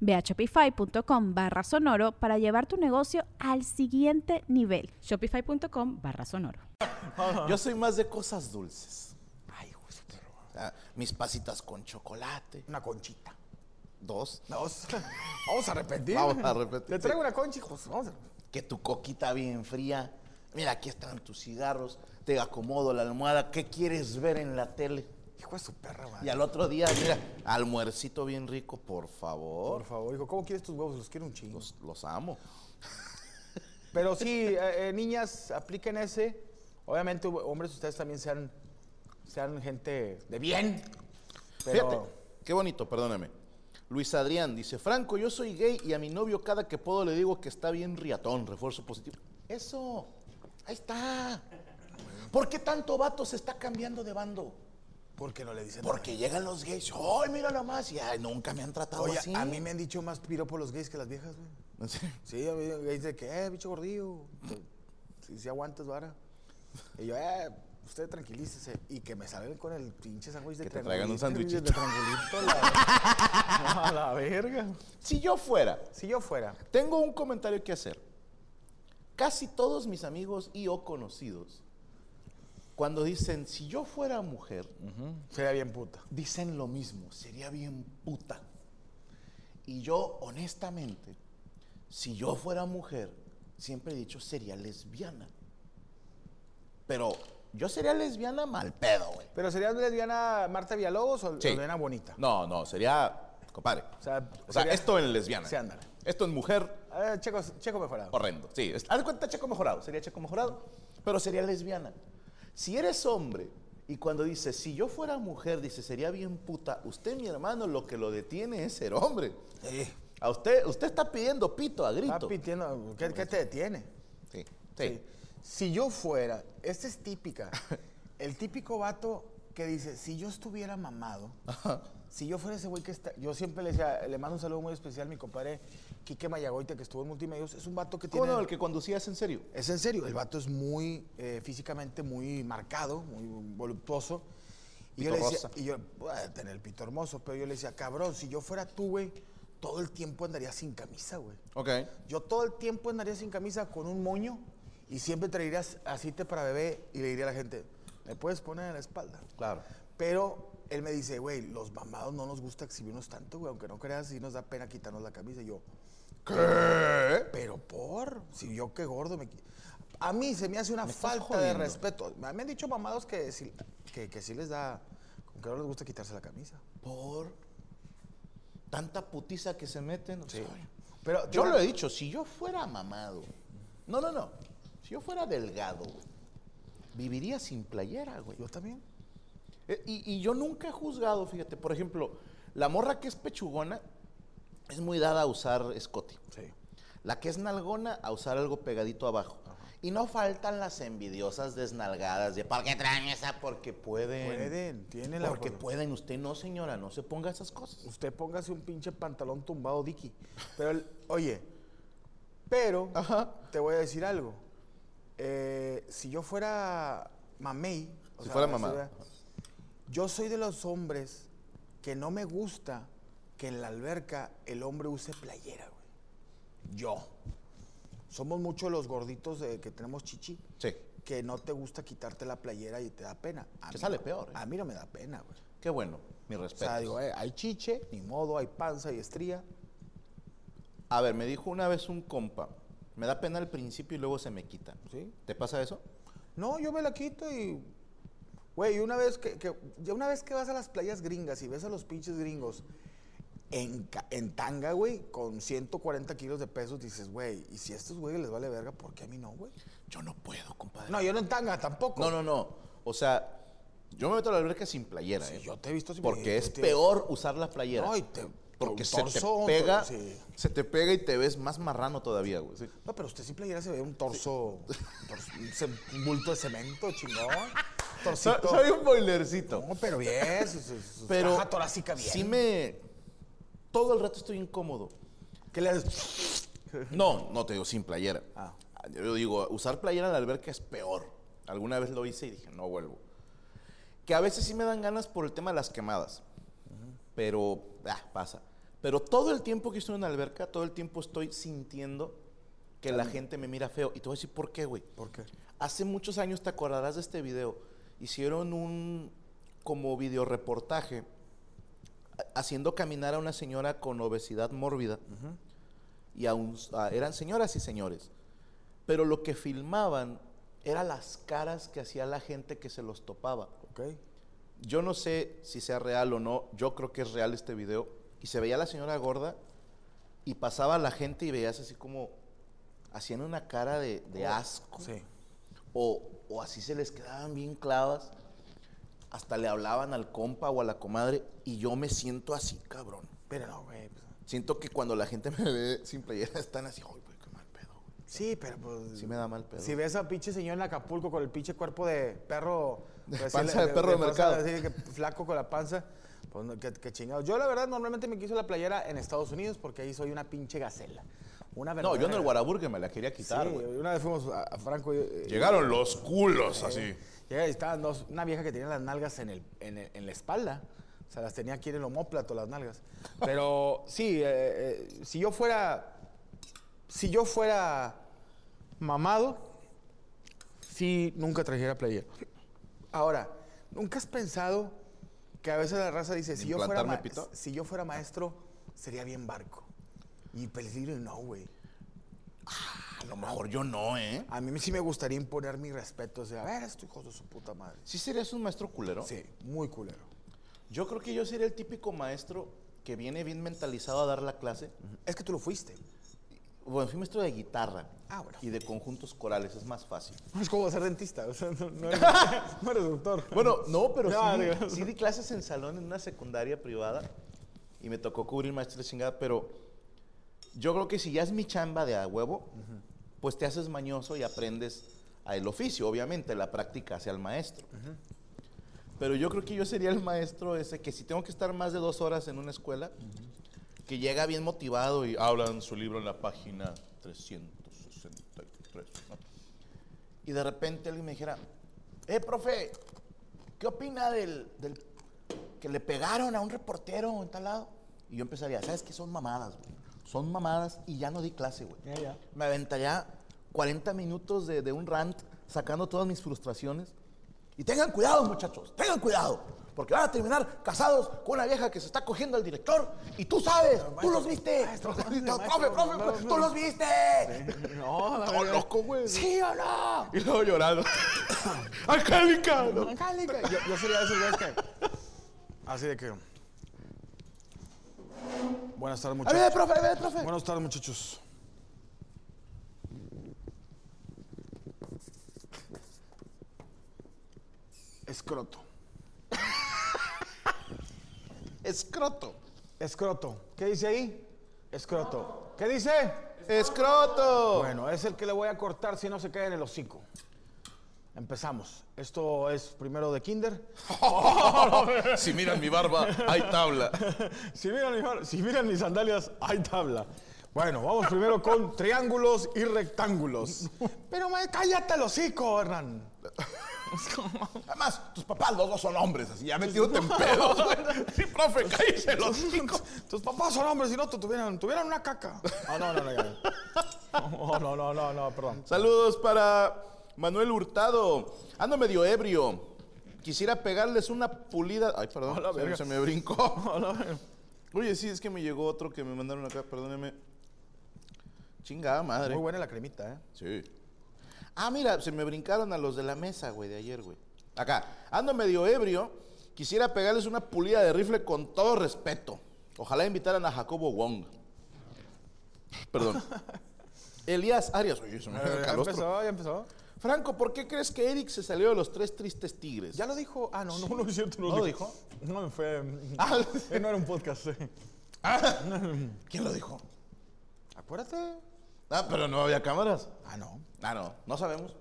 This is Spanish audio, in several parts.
Ve a shopify.com barra sonoro para llevar tu negocio al siguiente nivel. Shopify.com barra sonoro. Yo soy más de cosas dulces. Ay, güey, o sea, mis pasitas con chocolate. Una conchita. Dos. Dos. Vamos a repetir. Vamos a repetir. Te traigo una concha, hijos. Vamos a... Que tu coquita bien fría. Mira, aquí están tus cigarros. Te acomodo la almohada. ¿Qué quieres ver en la tele? Hijo de su perra, madre. Y al otro día, mira, almuercito bien rico, por favor. Por favor, hijo, ¿cómo quieres tus huevos? Los quiero un chingo. Los, los amo. Pero sí, eh, eh, niñas, apliquen ese. Obviamente, hombres, ustedes también sean, sean gente de bien. Pero Fíjate, qué bonito, perdóname. Luis Adrián dice, Franco, yo soy gay y a mi novio cada que puedo le digo que está bien riatón, refuerzo positivo. Eso, ahí está. ¿Por qué tanto vato se está cambiando de bando? ¿Por qué no le dicen Porque llegan los gays, ¡ay, mira nomás! Y ay, nunca me han tratado Oye, así. a mí me han dicho más piropos los gays que las viejas, güey. ¿En serio? Sí, a mí gays de que, eh, bicho gordillo. Si si aguantas, vara. Y yo, eh, usted tranquilícese. Y que me salgan con el pinche sándwich de Que te traigan un sándwichito. De triangulito, la, a la verga. Si yo fuera, Si yo fuera, tengo un comentario que hacer. Casi todos mis amigos y o conocidos, cuando dicen, si yo fuera mujer, sería bien puta. dicen lo mismo, sería bien puta. Y yo, honestamente, si yo fuera mujer, siempre he dicho, sería lesbiana. Pero yo sería lesbiana mal pedo, güey. Pero sería lesbiana Marta Villalobos o Sí. lesbiana bonita. No, no, sería, compadre. O sea, O sea, sería- esto en lesbiana. Sí, ándale. Esto en mujer, ver, checo, checo mejorado. horrendo. Sí, haz de cuenta Checo mejorado, sería Checo mejorado, pero sería lesbiana. Si eres hombre y cuando dice, si yo fuera mujer, dice, sería bien puta, usted, mi hermano, lo que lo detiene es ser hombre. Sí. A usted, usted está pidiendo pito a grito. Está pitiendo. ¿Qué, qué te detiene? Sí, Sí. sí. Si yo fuera, esta es típica, el típico vato que dice, si yo estuviera mamado, si yo fuera ese güey que está, yo siempre le decía, le mando un saludo muy especial a mi compadre Quique Mayagoite, que estuvo en Multimedios, es un vato que ¿Cómo tiene... no? El que conducías en serio. Es en serio, el vato es muy eh, físicamente muy marcado, muy voluptuoso. Y yo le decía, rosa. y yo, "Puede tener el pito hermoso, pero yo le decía, cabrón, si yo fuera tú, güey, todo el tiempo andaría sin camisa, güey. Ok. Yo todo el tiempo andaría sin camisa con un moño y siempre traerías aceite para bebé y le diría a la gente, ¿me puedes poner en la espalda? Claro. Pero él me dice, güey, los mamados no nos gusta exhibirnos tanto, güey, aunque no creas, sí nos da pena quitarnos la camisa. Y yo, ¿qué? Pero por, si yo qué gordo me... A mí se me hace una Me falta de respeto. Me han dicho mamados que sí, que, que sí les da, que no les gusta quitarse la camisa. Por tanta putiza que se meten. o sea, Pero yo lo he dicho, si yo fuera mamado. No, no, no. Si yo fuera delgado, güey, viviría sin playera, güey. Yo también. Eh, Y, y yo nunca he juzgado, fíjate, por ejemplo, la morra que es pechugona es muy dada a usar escote. Sí. La que es nalgona a usar algo pegadito abajo. Y no faltan las envidiosas desnalgadas de ¿por qué traen esa? Porque pueden. Pueden, tiene la Porque pueden. Usted no, señora, no se ponga esas cosas. Usted póngase un pinche pantalón tumbado, Dicky. Pero, oye, pero Ajá. te voy a decir algo. Eh, si yo fuera mamey, o Si fuera si mamá. fuera- yo soy de los hombres que no me gusta que en la alberca el hombre use playera, güey. Yo. Somos muchos los gorditos de- que tenemos chichi. Sí. Que no te gusta quitarte la playera y te da pena. A Que mí sale peor, ¿eh? A mí no me da pena, güey. Qué bueno, mi O respeto. sea, digo, eh, hay chiche, ni modo, hay panza y estría. A ver, me dijo una vez un compa, me da pena al principio y luego se me quita. ¿Sí? ¿Te pasa eso? No, yo me la quito y. Güey, una vez que, que- ya una vez que vas a las playas gringas y ves a los pinches gringos en, en tanga, güey, con 140 kilos de pesos, dices, güey, y si a estos güeyes les vale verga, ¿por qué a mí no, güey? Yo no puedo, compadre. No, yo no en tanga tampoco. No, no, no. O sea, yo me meto a la alberca sin playera. Sí, ¿eh? yo te he visto sin Porque playera, es tío. peor usar la playera. No, y te- porque se te pega, sí. se te pega y te ves más marrano todavía, güey. Sí. No, pero usted sin playera se ve un torso, un, bulto de cemento, chingón. Torcito. soy un boilercito. No, pero bien, su, su- su pero caja torácica bien. sí me... Todo el rato estoy incómodo. ¿Qué le haces? No, no te digo sin playera. Ah. Yo digo, usar playera en la alberca es peor. Alguna vez lo hice y dije, no vuelvo. Que a veces sí me dan ganas por el tema de las quemadas. Pero, ah, pasa. Pero todo el tiempo que estoy en la alberca, todo el tiempo estoy sintiendo que la gente me mira feo. Y te voy a decir por qué, güey. ¿Por qué? Hace muchos años, te acordarás de este video, hicieron un como video reportaje haciendo caminar a una señora con obesidad mórbida. Y a un- a- eran señoras y señores. Pero lo que filmaban era las caras que hacía la gente que se los topaba. Ok. Yo no sé si sea real o no, yo creo que es real este video. Y se veía a la señora gorda y pasaba la gente y veías así como, hacían una cara de, de asco. Sí. O, o así se les quedaban bien clavas. Hasta le hablaban al compa o a la comadre y yo me siento así, cabrón. Pero no, güey. pues, Siento que cuando la gente me ve sin playera están así, ¡ay, güey, qué mal pedo! güey". Sí, pero pues. Sí me da mal pedo. Si ves a pinche señor en Acapulco con el pinche cuerpo de perro. pues, panza de perro de panza mercado. así que flaco con la panza. Pues no, qué, qué chingado. Yo, la verdad, normalmente me quiso la playera en Estados Unidos porque ahí soy una pinche gacela. Una No, yo en el verdadera- Guaraburger me la quería Sí, quitar, güey. una vez fuimos a, a Franco. y- y- Llegaron los culos así. Llega y estaban dos, una vieja que tenía las nalgas en, el, en, el- en la espalda. O sea, las tenía aquí en el homóplato, las nalgas. Pero sí, eh, eh, si yo fuera. Si yo fuera mamado, sí, nunca trajera playera. Ahora, ¿nunca has pensado que a veces la raza dice, si yo, fuera ¿Implantarme ma- pito? si yo fuera maestro, sería bien barco? Y peligro, no, güey. A lo mejor yo no, ¿eh? A mí sí me gustaría imponer mi respeto. O sea, a ver, esto hijo de su puta madre. ¿Sí serías un maestro culero? Sí, muy culero. Yo creo que yo sería el típico maestro que viene bien mentalizado a dar la clase. Es que tú lo fuiste. Bueno, fui maestro de guitarra Ah, bueno. y de conjuntos corales, es más fácil. Es como ser dentista, o sea, no, no eres, no eres doctor. Bueno, no, pero No, sí, digo- sí di clases en salón en una secundaria privada y me tocó cubrir maestro de chingada, pero yo creo que si ya es mi chamba de a huevo, pues te haces mañoso y aprendes a el oficio, obviamente, la práctica hacia el maestro. Pero yo creo que yo sería el maestro ese que si tengo que estar más de dos horas en una escuela, que llega bien motivado y hablan su libro en la página 363. ¿no? Y de repente alguien me dijera, eh, profe, ¿qué opina del, del que le pegaron a un reportero en tal lado? Y yo empezaría, ¿sabes qué? Son mamadas, güey. Son mamadas y ya no di clase, güey. Me aventaría 40 minutos de, de un rant sacando todas mis frustraciones. Y tengan cuidado, muchachos, tengan cuidado. Porque van a terminar casados con una vieja que se está cogiendo al director. Y tú sabes, tú los viste. maestro, profe, maestro, profe, profe, no, tú no. los viste. No, Todo verdad. loco, güey. ¿Sí o no? Y luego llorando. Angélica. ¿no? Angélica. Yo, yo sería de esos güeyes que. Así de que. Buenas tardes, A ver, muchachos. profe, a ver, profe. Buenas tardes, muchachos. Escroto. Escroto. Escroto. ¿Qué dice ahí? Escroto. ¿Qué dice? Escroto. Bueno, es el que le voy a cortar si no se cae en el hocico. Empezamos. Esto es primero de kinder. Si miran mi barba, hay tabla. Si miran, mi- si miran mis sandalias, hay tabla. Bueno, vamos primero con triángulos y rectángulos. Pero ma, cállate el hocico, Hernán. Además, tus papás los dos son hombres, así ya metiéndote en pedos, güey. Sí, profe, cállese los cinco. Tus papás son hombres y no tuvieran, tuvieran una caca. No, no, no, ya. No, no, no, no, no, perdón. Saludos para Manuel Hurtado. Ando medio ebrio. Quisiera pegarles una pulida. Ay, perdón, se me brincó. Oye, sí, es que me llegó otro que me mandaron acá, perdóneme. Chingada madre. Muy buena la cremita, ¿eh? Sí. Ah, mira, se me brincaron a los de la mesa, güey, de ayer, güey. Acá, ando medio ebrio. Quisiera pegarles una pulida de rifle con todo respeto. Ojalá invitaran a Jacobo Wong. Perdón. Elías Arias. Oye, se me Ya calostro. empezó, ya empezó. Franco, ¿por qué crees que Eric se salió de los tres tristes tigres? Ya lo dijo. Ah, no, no, no es cierto. ¿No lo dijo? No, fue. Ah. eh, no era un podcast. eh. ¿Quién lo dijo? Acuérdate. Ah, pero no había cámaras. Ah, no. Ah, no, no sabemos.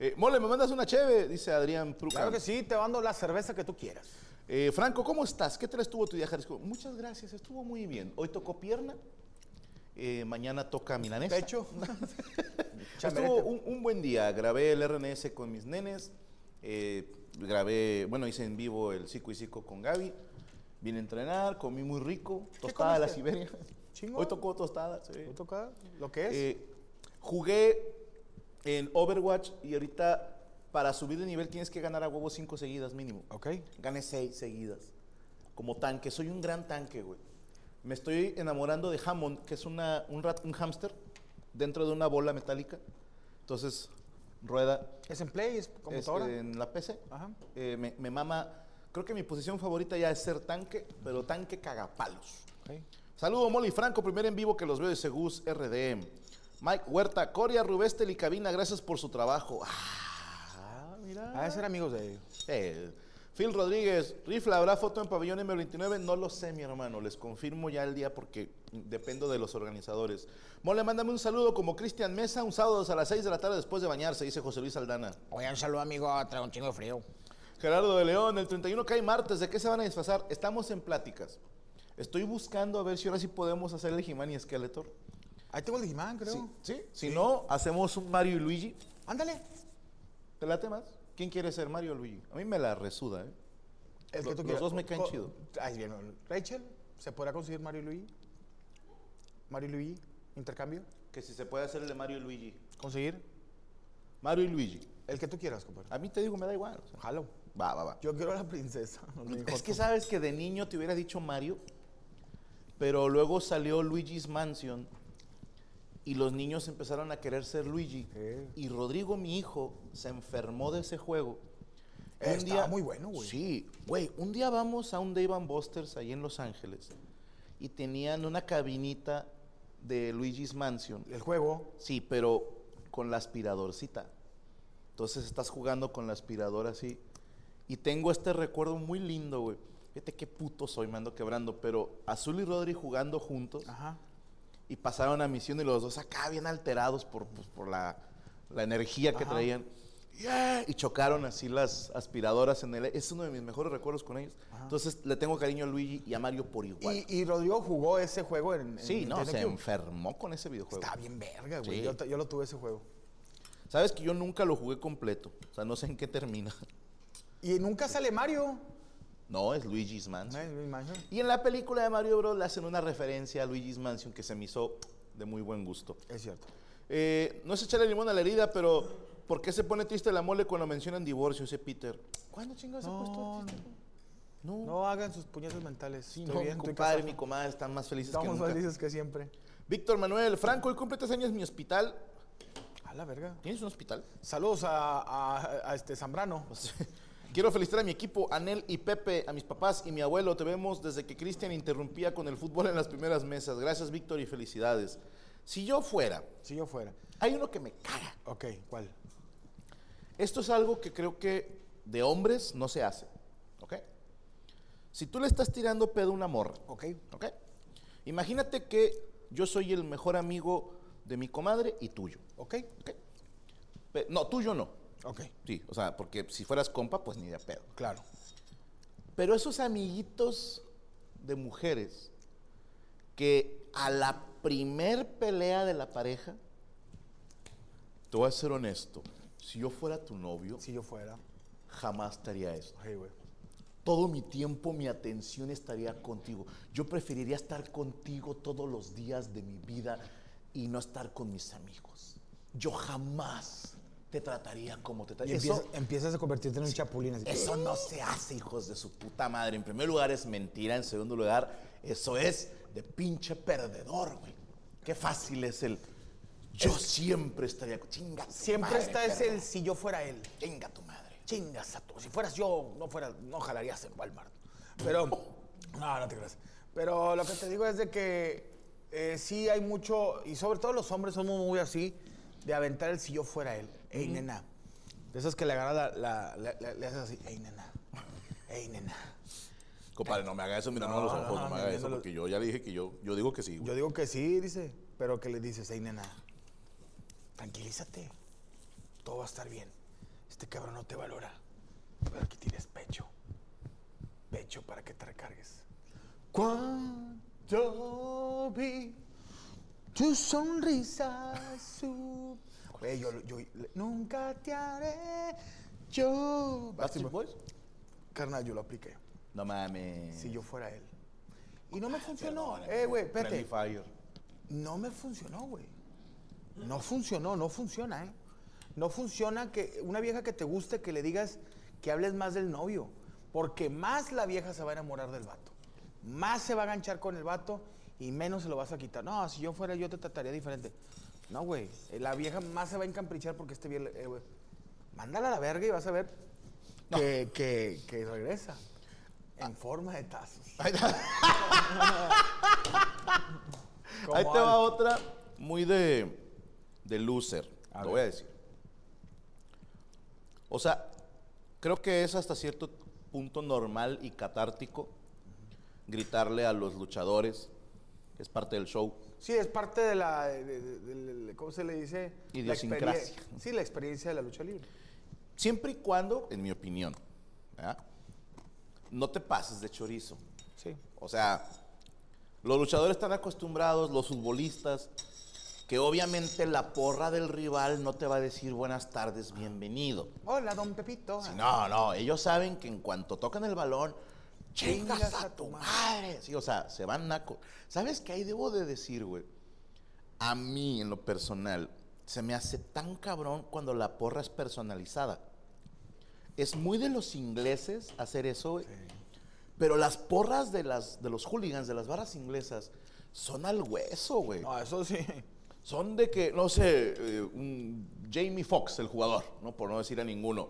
Eh, Mole, ¿me mandas una cheve? Dice Adrián Pruca. Claro que sí, te mando la cerveza que tú quieras. Eh, Franco, ¿cómo estás? ¿Qué tal estuvo tu viaje? Muchas gracias, estuvo muy bien. Hoy tocó pierna, eh, mañana toca milanesa. Pecho. Estuvo un, un buen día. Grabé el RNS con mis nenes. eh, grabé, bueno, hice en vivo el Cico y Cico con Gaby. Vine a entrenar, comí muy rico. Tostada de la? Siberia. Chingón. Hoy tocó tostada. sí. ¿Tú toca lo que es? Jugué en Overwatch y ahorita para subir de nivel tienes que ganar a huevo cinco seguidas mínimo. ok. Gané seis seguidas. Como tanque. Soy un gran tanque, güey. Me estoy enamorando de Hammond, que es una, un, rat, un hámster dentro de una bola metálica. Entonces, rueda ¿Es en Play? ¿Es es, computadora? en la PC. Ajá. Eh, me, me mama. Creo que mi posición favorita ya es ser tanque, pero tanque cagapalos. Ok. Saludo, Molly Franco, primer en vivo que los veo de Segus RDM. Mike Huerta, Coria, Rubestel y Cabina, gracias por su trabajo. Ah, mira. Ah, ser amigos de ellos. Eh, Phil Rodríguez, rifle, ¿habrá foto en pabellón M29? No lo sé, mi hermano, les confirmo ya el día porque dependo de los organizadores. Mole, mándame un saludo como Cristian Mesa, un sábado a las 6 de la tarde después de bañarse, dice José Luis Aldana. Oye, un saludo, amigo. Traigo un chingo de frío. Gerardo de León, el 31 cae martes, ¿de qué se van a disfrazar? Estamos en pláticas. Estoy buscando a ver si ahora sí podemos hacer el He-Man y Skeletor. Ahí tengo el Digimon, creo. Sí, sí. Si no, hacemos un Mario y Luigi. Ándale. ¿Te late más? ¿Quién quiere ser Mario o Luigi? A mí me la resuda, ¿eh? El Lo- que tú los quieras. dos me caen Co- chido. Ahí bien. Rachel, ¿se podrá conseguir Mario y Luigi? Mario y Luigi, intercambio. Que si se puede hacer el de Mario y Luigi. Conseguir Mario y Luigi. el que tú quieras, compadre. A mí te digo, me da igual. o sea. Jalo. Va, va, va. Yo quiero a la princesa. Es que sabes que de niño te hubiera dicho Mario, pero luego salió Luigi's Mansion y los niños empezaron a querer ser Luigi. Y Rodrigo, mi hijo, se enfermó de ese juego. Eh, estaba muy bueno, güey. Sí, güey. Un día vamos a un Dave and Buster's ahí en Los Ángeles y tenían una cabinita de Luigi's Mansion. El juego. Sí, pero con la aspiradorcita. Entonces estás jugando con la aspiradora así. Y tengo este recuerdo muy lindo, güey. Fíjate qué puto soy, me ando quebrando. Pero Azul y Rodri jugando juntos. Ajá. Y pasaron a misión y los dos acá bien alterados por, pues, por la, la energía que Ajá. traían. Yeah, Y chocaron así las aspiradoras en el... Es uno de mis mejores recuerdos con ellos. Entonces le tengo cariño a Luigi y a Mario por igual. Y, y Rodrigo jugó ese juego en. en sí, no, se enfermó con ese videojuego. Está bien verga, güey. Sí. Yo, yo lo tuve ese juego. Sabes que yo nunca lo jugué completo. O sea, no sé en qué termina. Y nunca sale Mario. No, es Luigi's Mansion. ¿no? Luis Mansion. Y en la película de Mario Bros. le hacen una referencia a Luigi's Mansion que se me hizo de muy buen gusto. Es cierto. Eh, no es echarle limón a la herida, pero ¿por qué se pone triste la mole cuando mencionan divorcio? Ese Peter. ¿Cuándo chingados se ha puesto triste? No, No hagan sus puñetas mentales. Sí, no, bien, mi compadre, casado. mi comadre están más felices que Estamos nunca. felices que siempre. Víctor Manuel, Franco, hoy cumple tres años mi hospital. A la verga. ¿Tienes un hospital? Saludos a, a- a este Zambrano. Quiero felicitar a mi equipo, Anel y Pepe, a mis papás y mi abuelo. Te vemos desde que Cristian interrumpía con el fútbol en las primeras mesas. Gracias, Víctor, y felicidades. Si yo fuera, Si yo fuera. hay uno que me caga. Ok, ¿cuál? Esto es algo que creo que de hombres no se hace. ¿Ok? Si tú le estás tirando pedo a una morra, Ok. ¿ok? Imagínate que yo soy el mejor amigo de mi comadre y tuyo. Ok. ¿ok? Pe- No, tuyo no. Ok. Sí, o sea, porque si fueras compa, pues ni de pedo. Claro. Pero esos amiguitos de mujeres que a la primer pelea de la pareja, te voy a ser honesto, si yo fuera tu novio, Si yo fuera. jamás te haría eso. Ok, güey. Todo mi tiempo, mi atención estaría contigo. Yo preferiría estar contigo todos los días de mi vida y no estar con mis amigos. Yo jamás te trataría como te Y trataría. empiezas, a convertirte en un chapulín. Así. eso no se hace, hijos de su puta madre. En primer lugar es mentira, en segundo lugar, eso es de pinche perdedor, güey. Qué fácil es el Yo siempre estaría. Chinga. tu Siempre madre, está ese el si yo fuera él. Chinga tu madre. Chingas a tu. Si fueras yo, no fuera, no jalarías en Walmart. Pero. No, no te creas. Pero lo que te digo es de que eh, sí hay mucho, y sobre todo los hombres somos muy así, de aventar el si yo fuera él. Ey, nena. De esas que le agarras la, la- la- la- le haces así. Ey, nena. Ey, nena. Compadre, no me haga eso mirando a los No, ojos, no, no, me haga eso, porque yo ya le dije que yo, yo digo que sí. güey. Yo digo que sí, dice. Pero que le dices, ey, nena. Tranquilízate. Todo va a estar bien. Este cabrón no te valora. Pero aquí tienes pecho. Pecho para que te recargues. Cuando vi tu sonrisa su... Güey, yo, yo- nunca te haré yo... ¿Backstreet Boys? Carnal, yo lo apliqué. No mames. Si yo fuera él. Y no me funcionó. Eh, güey, espérate. No me funcionó, güey. No funcionó, no funciona, ¿eh? No funciona que una vieja que te guste que le digas que hables más del novio. Porque más la vieja se va a enamorar del vato. Más se va a ganchar con el vato y menos se lo vas a quitar. No, si yo fuera yo te trataría diferente. No, güey. La vieja más se va a encamprichar porque este bien, eh, güey. Mándala a la verga y vas a ver que, que- que regresa. En forma de tazos. Ahí te, ahí te va otra muy de, de loser. A ver. voy a decir. O sea, creo que es hasta cierto punto normal y catártico gritarle a los luchadores. Es parte del show. Sí, es parte de la, de- de- de- de- ¿cómo se le dice? La Idiosincrasia. experien- Sí, la experiencia de la lucha libre. Siempre y cuando, en mi opinión, ¿verdad? no te pases de chorizo. Sí. O sea, los luchadores están acostumbrados, los futbolistas, que obviamente la porra del rival no te va a decir buenas tardes, bienvenido. Hola, don Pepito. Sí, no, no, ellos saben que en cuanto tocan el balón, chingas a tu madre. Sí, o sea, se van naco. ¿Sabes qué ahí debo de decir, güey? A mí, en lo personal, se me hace tan cabrón cuando la porra es personalizada. Es muy de los ingleses hacer eso, güey. Pero las porras de, las, de los hooligans, de las barras inglesas, son al hueso, güey. No, eso sí. Son de que, no sé, eh, un Jamie Foxx, el jugador, ¿no? Por no decir a ninguno.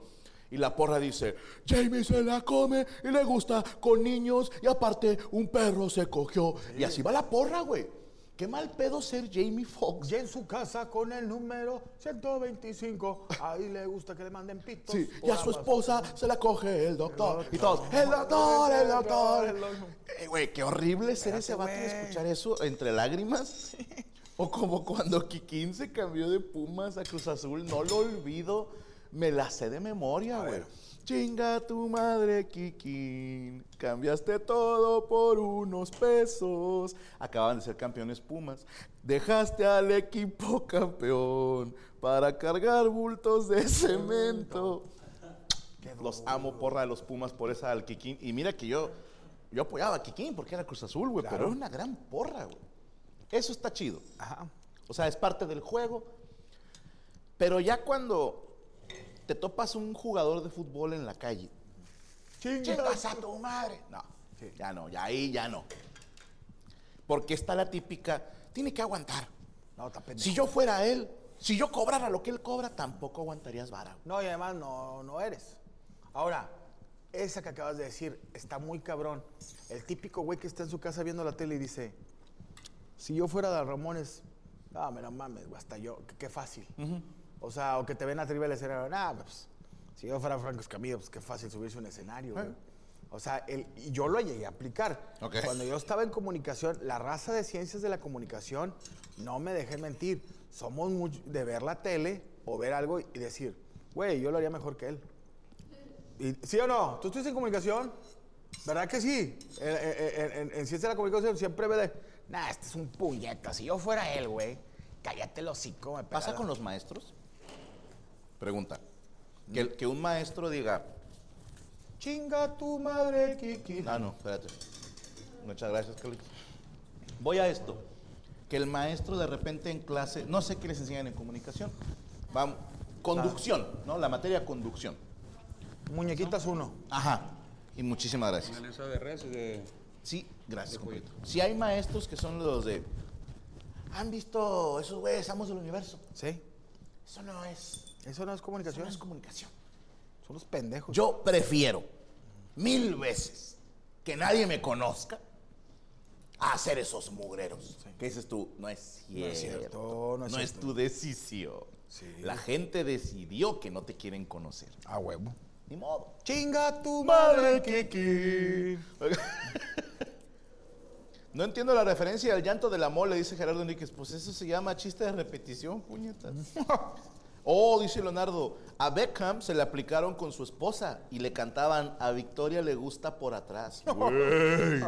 Y la porra dice, Jamie se la come y le gusta con niños y aparte un perro se cogió. Y así va la porra, güey. Qué mal pedo ser Jamie Foxx. Ya en su casa con el número 125. Ahí le gusta que le manden pitos. Sí, y a su esposa se la coge el doctor. El Y todos, el doctor, el doctor. Eh, Güey, qué horrible ser ese vato güey. escuchar eso entre lágrimas. O como cuando Kikín se cambió de Pumas a Cruz Azul, no lo olvido, me la sé de memoria, güey. Chinga tu madre, Kikín. Cambiaste todo por unos pesos. Acaban de ser campeones Pumas. Dejaste al equipo campeón para cargar bultos de cemento. Los amo, porra de los Pumas por esa al Kikín. Y mira que yo, yo apoyaba a Kikín porque era Cruz Azul, güey. Pero era una gran porra, güey. Eso está chido. Ajá. O sea, es parte del juego. Pero ya cuando te topas un jugador de fútbol en la calle, chingas a tu madre. No, ya no, ya ahí ya no. Porque está la típica, tiene que aguantar. No, está pendejo. Si yo fuera él, si yo cobrara lo que él cobra, tampoco aguantarías vara. No, y además no, no eres. Ahora, esa que acabas de decir está muy cabrón. El típico güey que está en su casa viendo la tele y dice, si yo fuera de Ramones, no, me no mames, hasta yo, qué, qué fácil. O sea, o que te ven arriba del escenario, nah, pues, si yo fuera Franco Escamillo, pues qué fácil subirse a un escenario, güey. O sea, el- y yo lo llegué a aplicar. Ok. Cuando yo estaba en comunicación, la raza de ciencias de la comunicación, no me dejé mentir, somos mucho de ver la tele o ver algo y decir, güey, yo lo haría mejor que él. Y- ¿Sí o no? ¿Tú estuviste en comunicación? ¿Verdad que sí? En, en- en- en ciencia de la comunicación siempre ve de, nah, este es un puñeta. Si yo fuera él, güey, cállate el hocico. Me ¿Pasa con la-". los maestros? Pregunta. Que, que un maestro diga, Chinga tu madre, Kiki. Ah, no, espérate. Muchas gracias, Carlitos. Voy a esto. Que el maestro de repente en clase, no sé qué les enseñan en comunicación. Vamos, conducción, ¿no? La materia conducción. Muñequitas uno. Ajá. Y muchísimas gracias. Analiza de y de... Sí, gracias, compañero. Si hay maestros que son los de ¿Han visto esos güeyes amos del universo? Sí. Eso no es, Eso no es eso comunicación. no es comunicación. Son los pendejos. Yo prefiero mil veces que nadie me conozca a hacer esos mugreros. ¿Qué dices tú? No es cierto. es cierto, no es No tu decisión. Sí. La gente decidió que no te quieren conocer. A huevo. Ni modo. Chinga tu madre, Kiki. No entiendo la referencia al llanto de la mole, dice Gerardo Enríquez. Pues eso se llama chiste de repetición, puñetas. Oh, dice Leonardo, a Beckham se le aplicaron con su esposa y le cantaban a Victoria le gusta por atrás. Güey.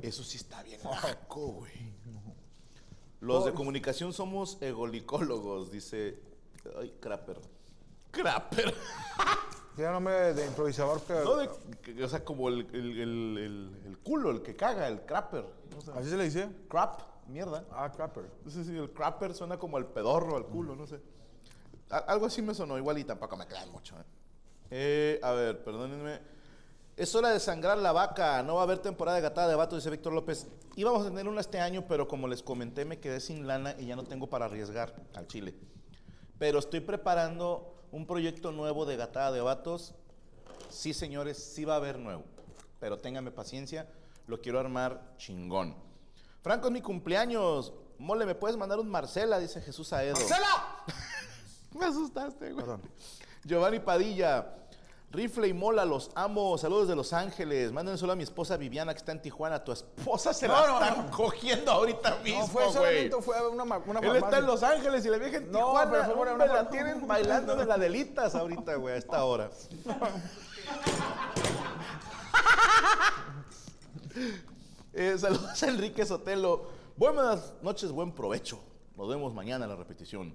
Eso sí está bien naco, güey. Los de comunicación somos egolicólogos, dice. Ay, Crapper. Crapper. Tiene nombre de improvisador que. No, de- que- o sea, como el, el- el- el- el culo, el que caga, el crapper. No sé. ¿Así se le dice? Crap, mierda. Ah, crapper. No sé si el crapper suena como al pedorro, al culo, no sé. Algo así me sonó, igual y tampoco me crean mucho. ¿eh? Eh, a ver, perdónenme. Es hora de sangrar la vaca. No va a haber temporada de gatada de vato, dice Víctor López. Íbamos a tener una este año, pero como les comenté, me quedé sin lana y ya no tengo para arriesgar al chile. Pero estoy preparando un proyecto nuevo de gatada de vatos. Sí, señores, sí va a haber nuevo. Pero ténganme paciencia, lo quiero armar chingón. Franco, es mi cumpleaños. Mole, ¿me puedes mandar un Marcela? Dice Jesús Aedo. ¡Marcela! Me asustaste, güey. Perdón. Giovanni Padilla. Rifle y Mola, los amo. Saludos de Los Ángeles. Mándenle solo a mi esposa Viviana, que está en Tijuana. Tu esposa se la No, no, están cogiendo ahorita mismo, No, fue güey. fue una, una Él está en Los Ángeles y la vieja en No, Tijuana. pero fue una- la tienen bailando de las delitas ahorita, güey, a esta hora. Eh, saludos a Enrique Sotelo. Buenas noches, buen provecho. Nos vemos mañana en la repetición.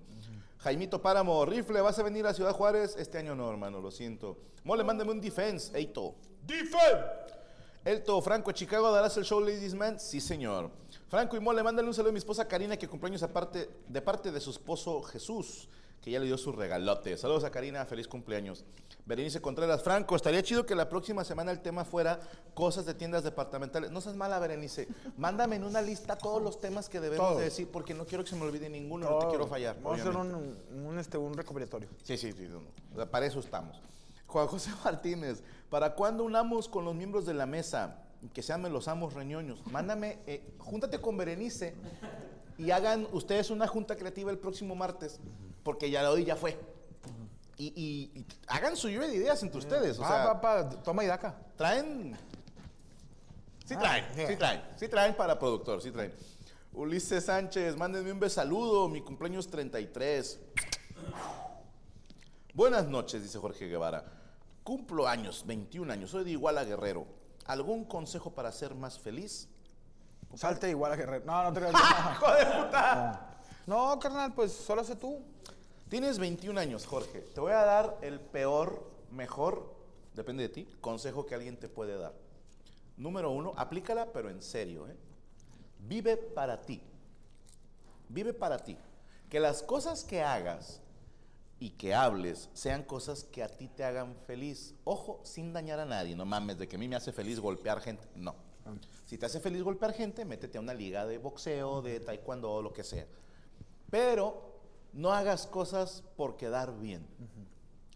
Jaimito Páramo, rifle, ¿vas a venir a Ciudad Juárez? Este año no, hermano, lo siento. Mole, mándame un defense, Eito. ¡Defense! Elto, Franco, Chicago, ¿darás el show Ladies Man? Sí, señor. Franco y Mole, mándale un saludo a mi esposa Karina, que cumpleaños aparte, de parte de su esposo Jesús, que ya le dio su regalote. Saludos a Karina, feliz cumpleaños. Berenice Contreras, Franco, estaría chido que la próxima semana el tema fuera cosas de tiendas departamentales. No seas mala, Berenice. Mándame en una lista todos los temas que debemos Todos. de decir, porque no quiero que se me olvide ninguno, no te quiero fallar. Vamos a hacer un, un, este, un recopilatorio. Sí, sí, sí. no, Para eso estamos. Juan José Martínez, ¿para cuándo unamos con los miembros de la mesa? Que sean los amos reñoños. Mándame, eh, júntate con Berenice y hagan ustedes una junta creativa el próximo martes, porque ya hoy ya fue. Y, y- y hagan su lluvia de ideas entre ustedes. O Ah, sea, va, pa, toma y daca. traen. Sí Ah, traen, sí. sí traen, sí traen para productor, sí traen. Ulises Sánchez, mándenme un besaludo, mi cumpleaños 33. Buenas noches, dice Jorge Guevara. Cumplo años, 21 años, soy de Iguala Guerrero. ¿Algún consejo para ser más feliz? Salte igual a Guerrero. No, no te creas. ¡Hijo de puta! No, No, carnal, pues solo sé tú. Tienes 21 años, Jorge. Te voy a dar el peor, mejor, depende de ti, consejo que alguien te puede dar. Número uno, aplícala, pero en serio. ¿eh? Vive para ti. Vive para ti. Que las cosas que hagas y que hables sean cosas que a ti te hagan feliz. Ojo, sin dañar a nadie. No mames, de que a mí me hace feliz golpear gente. No. Si te hace feliz golpear gente, métete a una liga de boxeo, de taekwondo o lo que sea. Pero no hagas cosas por quedar bien.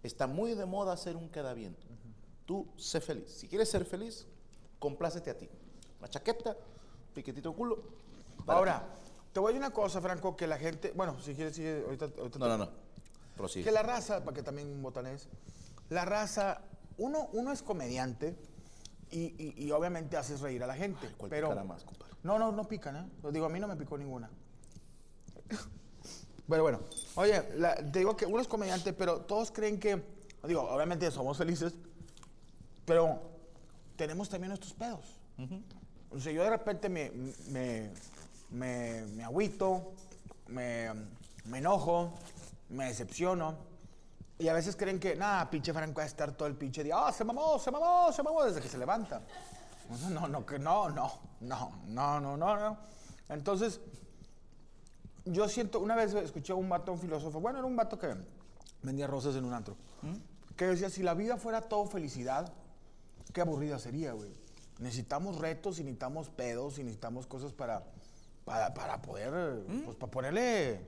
Está muy de moda hacer un queda bien. Tú sé feliz. Si quieres ser feliz, complácete a ti. Una chaqueta, piquetito culo. Ahora, te voy a decir una cosa, Franco, que la gente. Bueno, si quieres, sigue. Ahorita, ahorita ti. No, no, no. Prosigue. Que la raza, para que también botanes, la raza, uno, uno es comediante y, y- y obviamente haces reír a la gente. Ay, ¿cuál pero picará más, compadre? No, no, no pican, ¿eh? Digo, a mí no me picó ninguna. Pero bueno, oye, la- te digo que uno es comediante, pero todos creen que, digo, obviamente somos felices, pero tenemos también nuestros pedos. O sea, yo de repente me, me, me, me agüito, me, me enojo, me decepciono. Y a veces creen que, nada, pinche Franco va a estar todo el pinche día, ah, se mamó, se mamó, se mamó, desde que se levanta. No, no, que no, no, no, no, no, no, no. Entonces, yo siento, una vez escuché a un vato, un filósofo, bueno, era un vato que vendía rosas en un antro, que decía, si la vida fuera todo felicidad, qué aburrida sería, güey. Necesitamos retos y necesitamos pedos y necesitamos cosas para, para, para poder, pues para ponerle,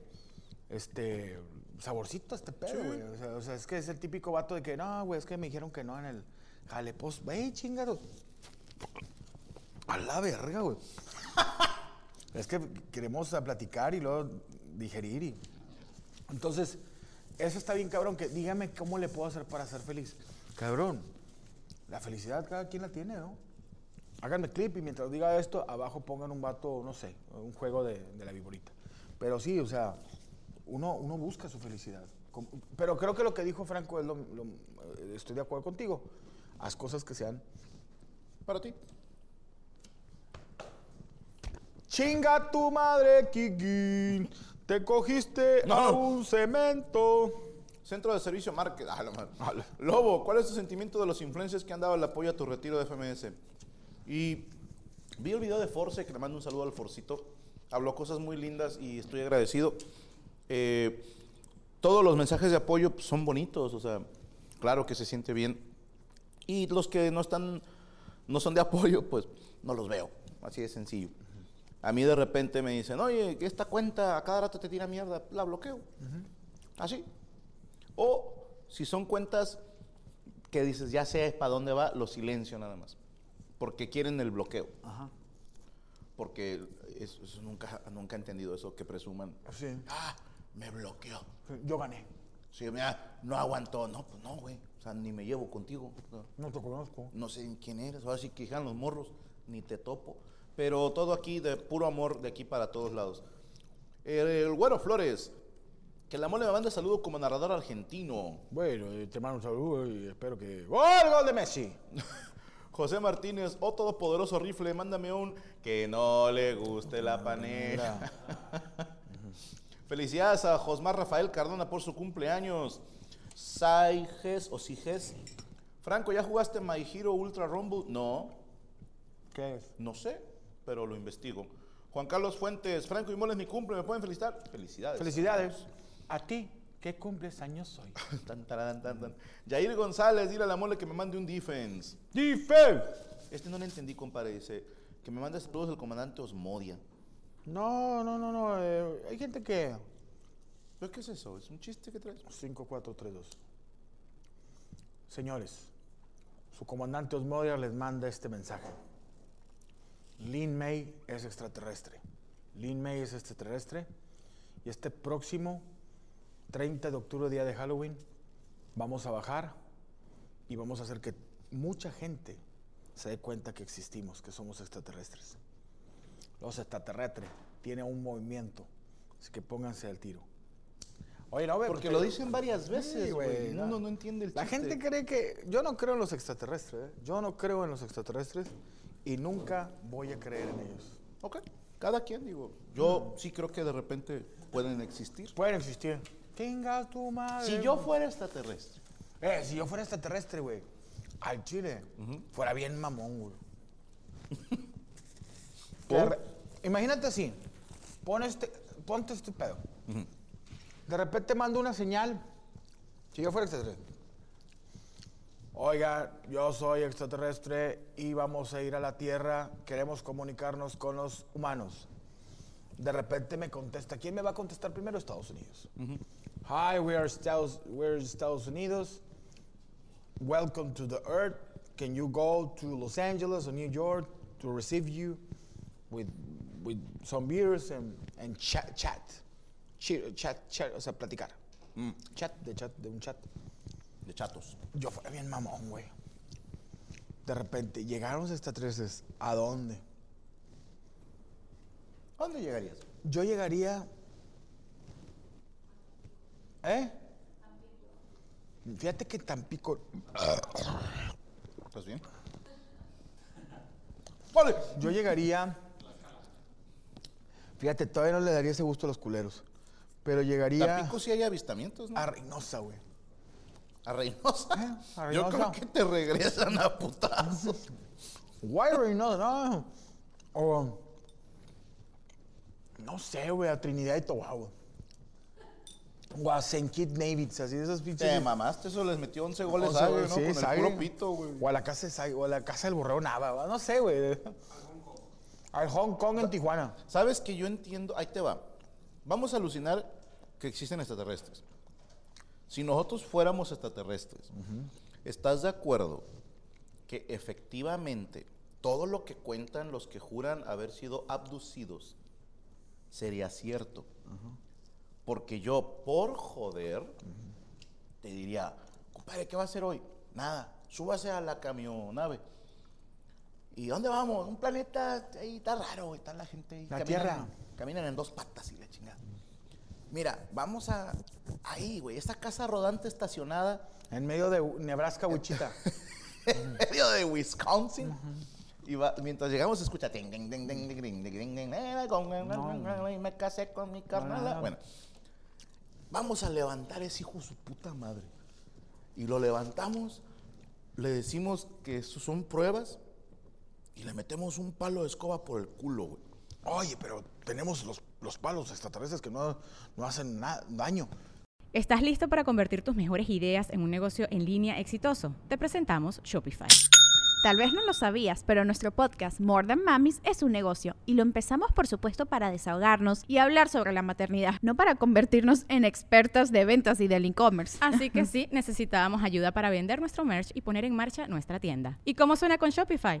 este, saborcito a este pedo, güey. O, sea, o sea, es que es el típico vato de que, no, güey, es que me dijeron que no en el jale. Pues, ve, chingado. A la verga, güey. es que queremos platicar y luego digerir y... Entonces, eso está bien, cabrón, que dígame cómo le puedo hacer para ser feliz. Cabrón, la felicidad cada quien la tiene, ¿no? Háganme clip y mientras diga esto, abajo pongan un vato, no sé, un juego de, de la viborita. Pero sí, o sea, uno, uno busca su felicidad. Pero creo que lo que dijo Franco es lo, lo- eh, estoy de acuerdo contigo. Haz cosas que sean Para ti. Chinga tu madre, Kiki. Te cogiste No, a un cemento. Centro de Servicio Market. Ah, la madre. Lobo, ¿cuál es tu sentimiento de los influencers que han dado el apoyo a tu retiro de FMS? Y vi el video de Force, que le mando un saludo al Forcito. Habló cosas muy lindas y estoy agradecido. Eh, todos los mensajes de apoyo pues, son bonitos, o sea, claro que se siente bien. Y los que no están, no son de apoyo, pues no los veo. Así de sencillo. A mí de repente me dicen, oye, esta cuenta a cada rato te tira mierda, la bloqueo. Así. O si son cuentas que dices, ya sé para dónde va, lo silencio nada más. Porque quieren el bloqueo. Porque eso, eso nunca, nunca he entendido eso, que presuman. Sí. Ah, me bloqueó. Yo gané. Sí, mira, no aguantó. No, pues no, güey. O sea, ni me llevo contigo. No, No te conozco. no sé quién eres. Ahora sí que los morros, ni te topo. Pero todo aquí de puro amor, de aquí para todos lados. El, el Güero Flores. Que la mole me manda saludo como narrador argentino. Bueno, eh, te mando un saludo y espero que. ¡Gol, gol de Messi! José Martínez, oh todopoderoso rifle, mándame un que no le guste la panera. Felicidades a Josmar Rafael Cardona por su cumpleaños. Saiges o Siges. Franco, ¿ya jugaste My Hero Ultra Rumble? No, ¿Qué es? no sé, pero lo investigo. Juan Carlos Fuentes, Franco y Moles, mi cumple, ¿me pueden felicitar? Felicidades. Felicidades. A ti, ¿qué cumples años hoy? Tan, taran, tan, tan. Jair González, dile a la mole que me mande un defense. ¡Defense! Este no lo entendí, compadre. Dice que me mande saludos el comandante Osmodia. No, no, no, no. eh, hay gente que. ¿Pero qué es eso? ¿Es un chiste que traes? 5432. Señores, su comandante Osmodia les manda este mensaje. Lin May es extraterrestre. Lin May es extraterrestre. Y este próximo 30 de octubre, día de Halloween, vamos a bajar y vamos a hacer que mucha gente se dé cuenta que existimos, que somos extraterrestres. Los extraterrestres tienen un movimiento, así que pónganse al tiro. Oye, no, Porque porque- lo dicen varias Sí, veces, güey. la- Uno no entiende el La chiste. gente cree que... Yo no creo en los extraterrestres, ¿eh? Yo no creo en los extraterrestres y nunca voy a creer en ellos. Ok, cada quien, digo. Yo sí creo que de repente pueden existir. Pueden existir. Chinga tu madre. Si yo fuera extraterrestre. Eh, si yo fuera extraterrestre, güey, al chile, fuera bien mamón, güey. Imagínate así, pon este, ponte este pedo. De repente mando una señal, si yo fuera extraterrestre. Oiga, yo soy extraterrestre y vamos a ir a la Tierra, queremos comunicarnos con los humanos. De repente me contesta, ¿quién me va a contestar primero? Estados Unidos. Hi, we are Estados, we're Estados Unidos. Welcome to the Earth. Can you go to Los Angeles or New York to receive you with, with some beers and, and chat, chat, chat, chat, o sea, platicar. Chat, de chat, de un chat. De chatos. Yo fuera bien mamón, güey. De repente, llegaron los extraterrestres. ¿A dónde? ¿A dónde llegarías? Yo llegaría. ¿Eh? Fíjate que Tampico. ¿Estás bien? ¡Vale! Yo llegaría. Fíjate, todavía no le daría ese gusto a los culeros. Pero llegaría Tampico sí hay avistamientos, ¿no? a Reynosa, güey. A Reynosa. Eh, a Yo Reynosa. creo que te regresan a putazos. Guay, Reynosa, no. O. No sé, güey, a Trinidad y Tobago. O a St. Kitts Navy, así de esas pinches. Te mamaste, eso les metió 11 goles O sea, a ¿no? sí, Con el puro pito, güey. O a la casa de Sagre, o a la casa del borrego Nava, ¿va? no sé, güey. Al Hong Kong en Tijuana. ¿Sabes que yo entiendo? Ahí te va. Vamos a alucinar que existen extraterrestres. Si nosotros fuéramos extraterrestres, ¿estás de acuerdo que efectivamente todo lo que cuentan los que juran haber sido abducidos sería cierto? Porque yo, por joder, te diría, compadre, ¿qué va a hacer hoy? Nada, súbase a la camionave. ¿Y dónde vamos? Un planeta ahí está raro, está la gente ahí. La caminan, Tierra. Caminan en dos patas y la chingada. Mira, vamos a. Ahí, güey, esa casa rodante estacionada. En medio de Nebraska, Wichita. en medio de Wisconsin. Y mientras llegamos escucha me casé con mi carnala. Ah. Bueno, vamos a levantar ese hijo su puta madre. Y lo levantamos, le decimos que son pruebas y le metemos un palo de escoba por el culo, güey. Oye, pero tenemos los, los palos extraterrestres que no, no hacen daño. ¿Estás listo para convertir tus mejores ideas en un negocio en línea exitoso? Te presentamos Shopify. Tal vez no lo sabías, pero nuestro podcast More Than Mamis es un negocio y lo empezamos por supuesto para desahogarnos y hablar sobre la maternidad, no para convertirnos en expertas de ventas y del e-commerce. Así que sí, necesitábamos ayuda para vender nuestro merch y poner en marcha nuestra tienda. ¿Y cómo suena con Shopify?